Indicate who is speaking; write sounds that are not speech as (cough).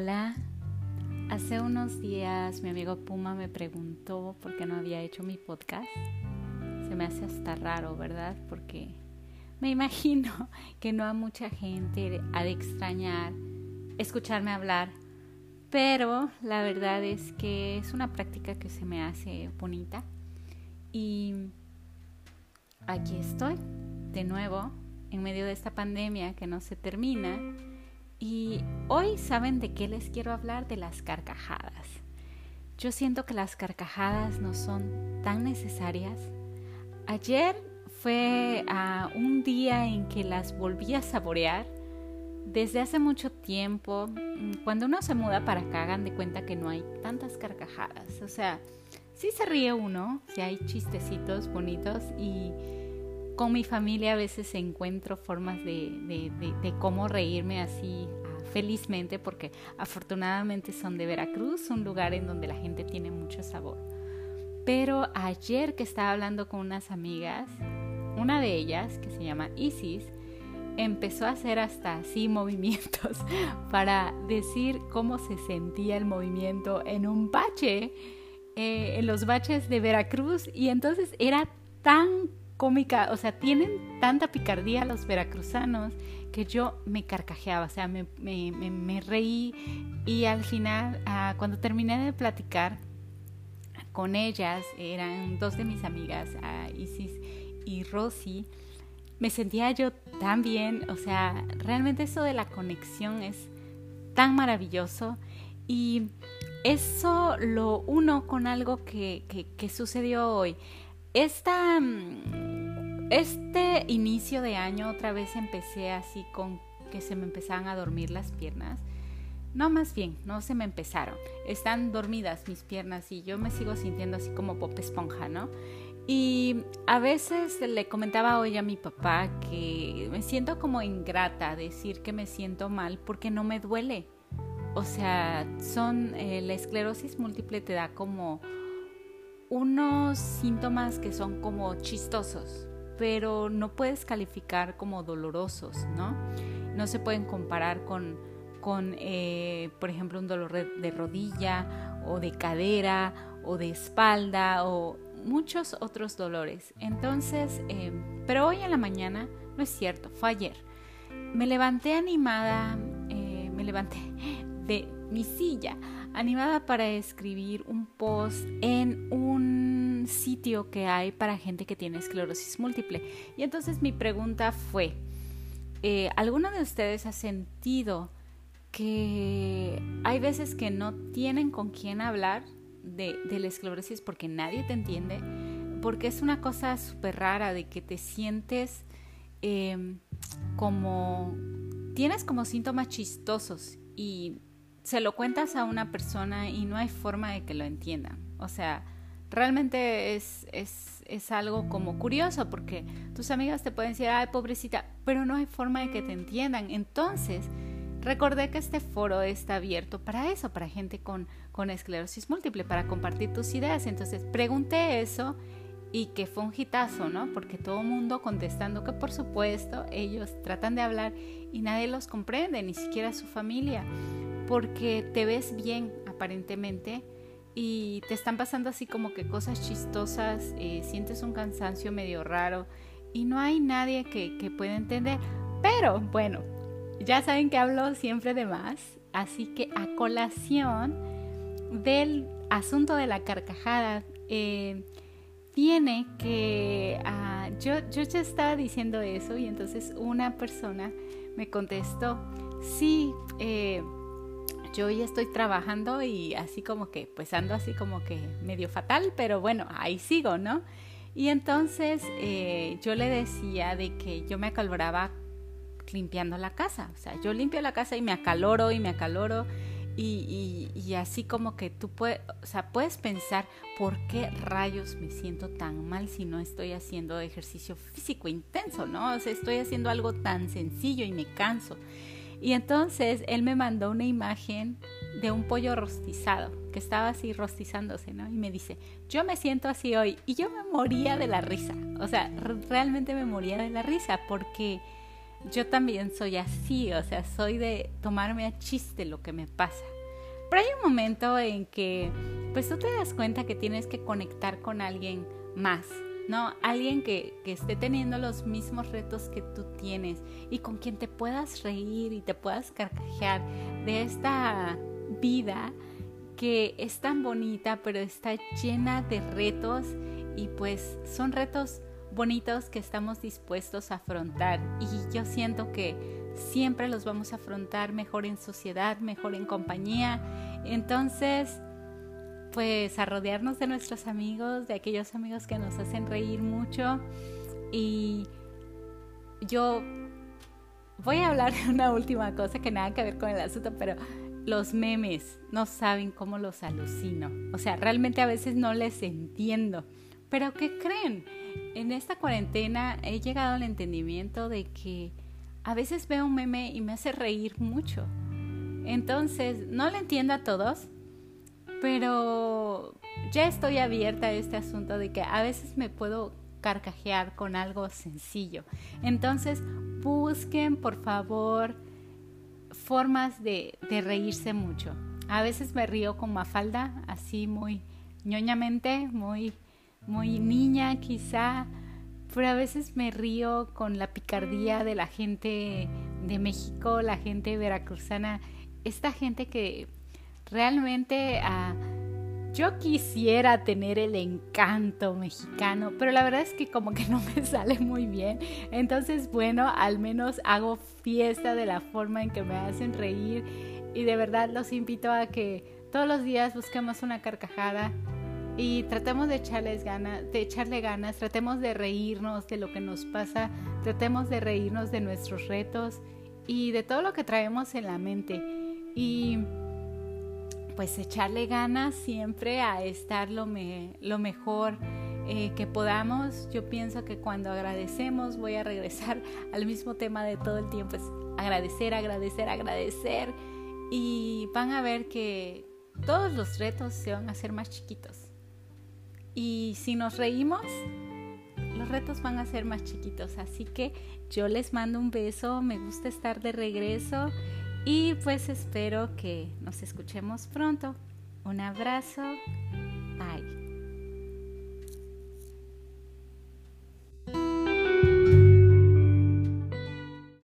Speaker 1: Hola, hace unos días mi amigo Puma me preguntó por qué no había hecho mi podcast. Se me hace hasta raro, ¿verdad? Porque me imagino (laughs) que no a mucha gente ha de extrañar escucharme hablar, pero la verdad es que es una práctica que se me hace bonita y aquí estoy de nuevo en medio de esta pandemia que no se termina y hoy saben de qué les quiero hablar, de las carcajadas. Yo siento que las carcajadas no son tan necesarias. Ayer fue a un día en que las volví a saborear. Desde hace mucho tiempo, mm, cuando uno se muda para acá, hagan de cuenta que no hay tantas carcajadas. O sea, sí se ríe uno, sí hay chistecitos bonitos y con mi familia a veces encuentro formas de, cómo reírme así ah, felizmente porque afortunadamente son de Veracruz, un lugar en donde la gente tiene mucho sabor. Pero ayer que estaba hablando con unas amigas, una de ellas, que se llama Isis, empezó a hacer hasta así (laughs) movimientos para decir cómo se sentía el movimiento en un bache, eh, en los baches de Veracruz, y entonces era tan cómica, o sea, tienen tanta picardía los veracruzanos que yo me carcajeaba, o sea, me, reí y al final, ah, cuando terminé de platicar con ellas, eran dos de mis amigas, ah, Isis y Rosy, me sentía yo tan bien, o sea, realmente eso de la conexión es tan maravilloso y eso lo uno con algo que, que, que sucedió hoy. Esta, mm, este inicio de año otra vez empecé así con que se me empezaban a dormir las piernas. No, más bien, no se me empezaron. Están dormidas mis piernas y yo me sigo sintiendo así como pop esponja, ¿no? Y a veces le comentaba hoy a mi papá que me siento como ingrata decir que me siento mal porque no me duele. O sea, son eh, la esclerosis múltiple te da como unos síntomas que son como chistosos, pero no puedes calificar como dolorosos, ¿no? No se pueden comparar con, con eh, por ejemplo, un dolor de rodilla o de cadera o de espalda o muchos otros dolores. Entonces, eh, pero hoy en la mañana, no es cierto, fue ayer, me levanté animada, eh, me levanté de mi silla animada para escribir un post en un sitio que hay para gente que tiene esclerosis múltiple. Y entonces mi pregunta fue, eh, ¿alguno de ustedes ha sentido que hay veces que no tienen con quién hablar de, la esclerosis porque nadie te entiende? Porque es una cosa súper rara de que te sientes em, como, tienes como síntomas chistosos y se lo cuentas a una persona y no hay forma de que lo entiendan. O sea, realmente es, es, es, algo como curioso porque tus amigas te pueden decir, ay, pobrecita, pero no hay forma de que te entiendan. Entonces, recordé que este foro está abierto para eso, para gente con, con esclerosis múltiple, para compartir tus ideas. Entonces, pregunté eso y que fue un hitazo, ¿no? Porque todo el mundo contestando que por supuesto ellos tratan de hablar y nadie los comprende, ni siquiera su familia porque te ves bien aparentemente y te están pasando así como que cosas chistosas, eh, sientes un cansancio medio raro y no hay nadie que, que pueda entender. Pero bueno, ya saben que hablo siempre de más, así que a colación del asunto de la carcajada, eh, tiene que ah, yo, yo ya estaba diciendo eso y entonces una persona me contestó, sí, eh, yo hoy estoy trabajando y así como que, pues ando así como que medio fatal, pero bueno, ahí sigo, ¿no? Y entonces eh, yo le decía de que yo me acaloraba limpiando la casa, o sea, yo limpio la casa y me acaloro y me acaloro y, y, así como que tú puedes, o sea, puedes pensar por qué rayos me siento tan mal si no estoy haciendo ejercicio físico intenso, ¿no? O sea, estoy haciendo algo tan sencillo y me canso. Y entonces él me mandó una imagen de un pollo rostizado, que estaba así rostizándose, ¿no? Y me dice, yo me siento así hoy. Y yo me moría de la risa. O sea, realmente me moría de la risa porque yo también soy así, o sea, soy de tomarme a chiste lo que me pasa. Pero hay un momento en que, pues tú te das cuenta que tienes que conectar con alguien más, ¿no? Alguien que, que esté teniendo los mismos retos que tú tienes y con quien te puedas reír y te puedas carcajear de esta vida que es tan bonita, pero está llena de retos y pues son retos bonitos que estamos dispuestos a afrontar y yo siento que siempre los vamos a afrontar mejor en sociedad, mejor en compañía. Entonces, pues a rodearnos de nuestros amigos, de aquellos amigos que nos hacen reír mucho y yo voy a hablar de una última cosa que nada que ver con el asunto, pero los memes no saben cómo los alucino. O sea, realmente a veces no les entiendo. Pero ¿qué creen? En esta cuarentena he llegado al entendimiento de que a veces veo un meme y me hace reír mucho. Entonces, no le entiendo a todos, pero ya estoy abierta a este asunto de que a veces me puedo carcajear con algo sencillo. Entonces, busquen por favor formas de, de reírse mucho. A veces me río con Mafalda, así muy ñoñamente, muy muy niña quizá, pero a veces me río con la picardía de la gente de México, la gente veracruzana, esta gente que realmente ah, yo quisiera tener el encanto mexicano, pero la verdad es que como que no me (laughs) sale muy bien. Entonces, bueno, al menos hago fiesta de la forma en que me hacen reír y de verdad los invito a que todos los días busquemos una carcajada y tratemos de echarles ganas, de echarle ganas, tratemos de reírnos de lo que nos pasa, tratemos de reírnos de nuestros retos y de todo lo que traemos en la mente. Y pues echarle ganas siempre a estar lo, lo mejor eh, que podamos. Yo pienso que cuando agradecemos, voy a regresar (laughs) al mismo tema de todo el tiempo, es agradecer, agradecer, agradecer. Y van a ver que todos los retos se van a hacer más chiquitos. Y si nos reímos, los retos van a ser más chiquitos. Así que yo les mando un beso, me gusta estar de regreso y pues espero que nos escuchemos pronto. Un abrazo. Bye.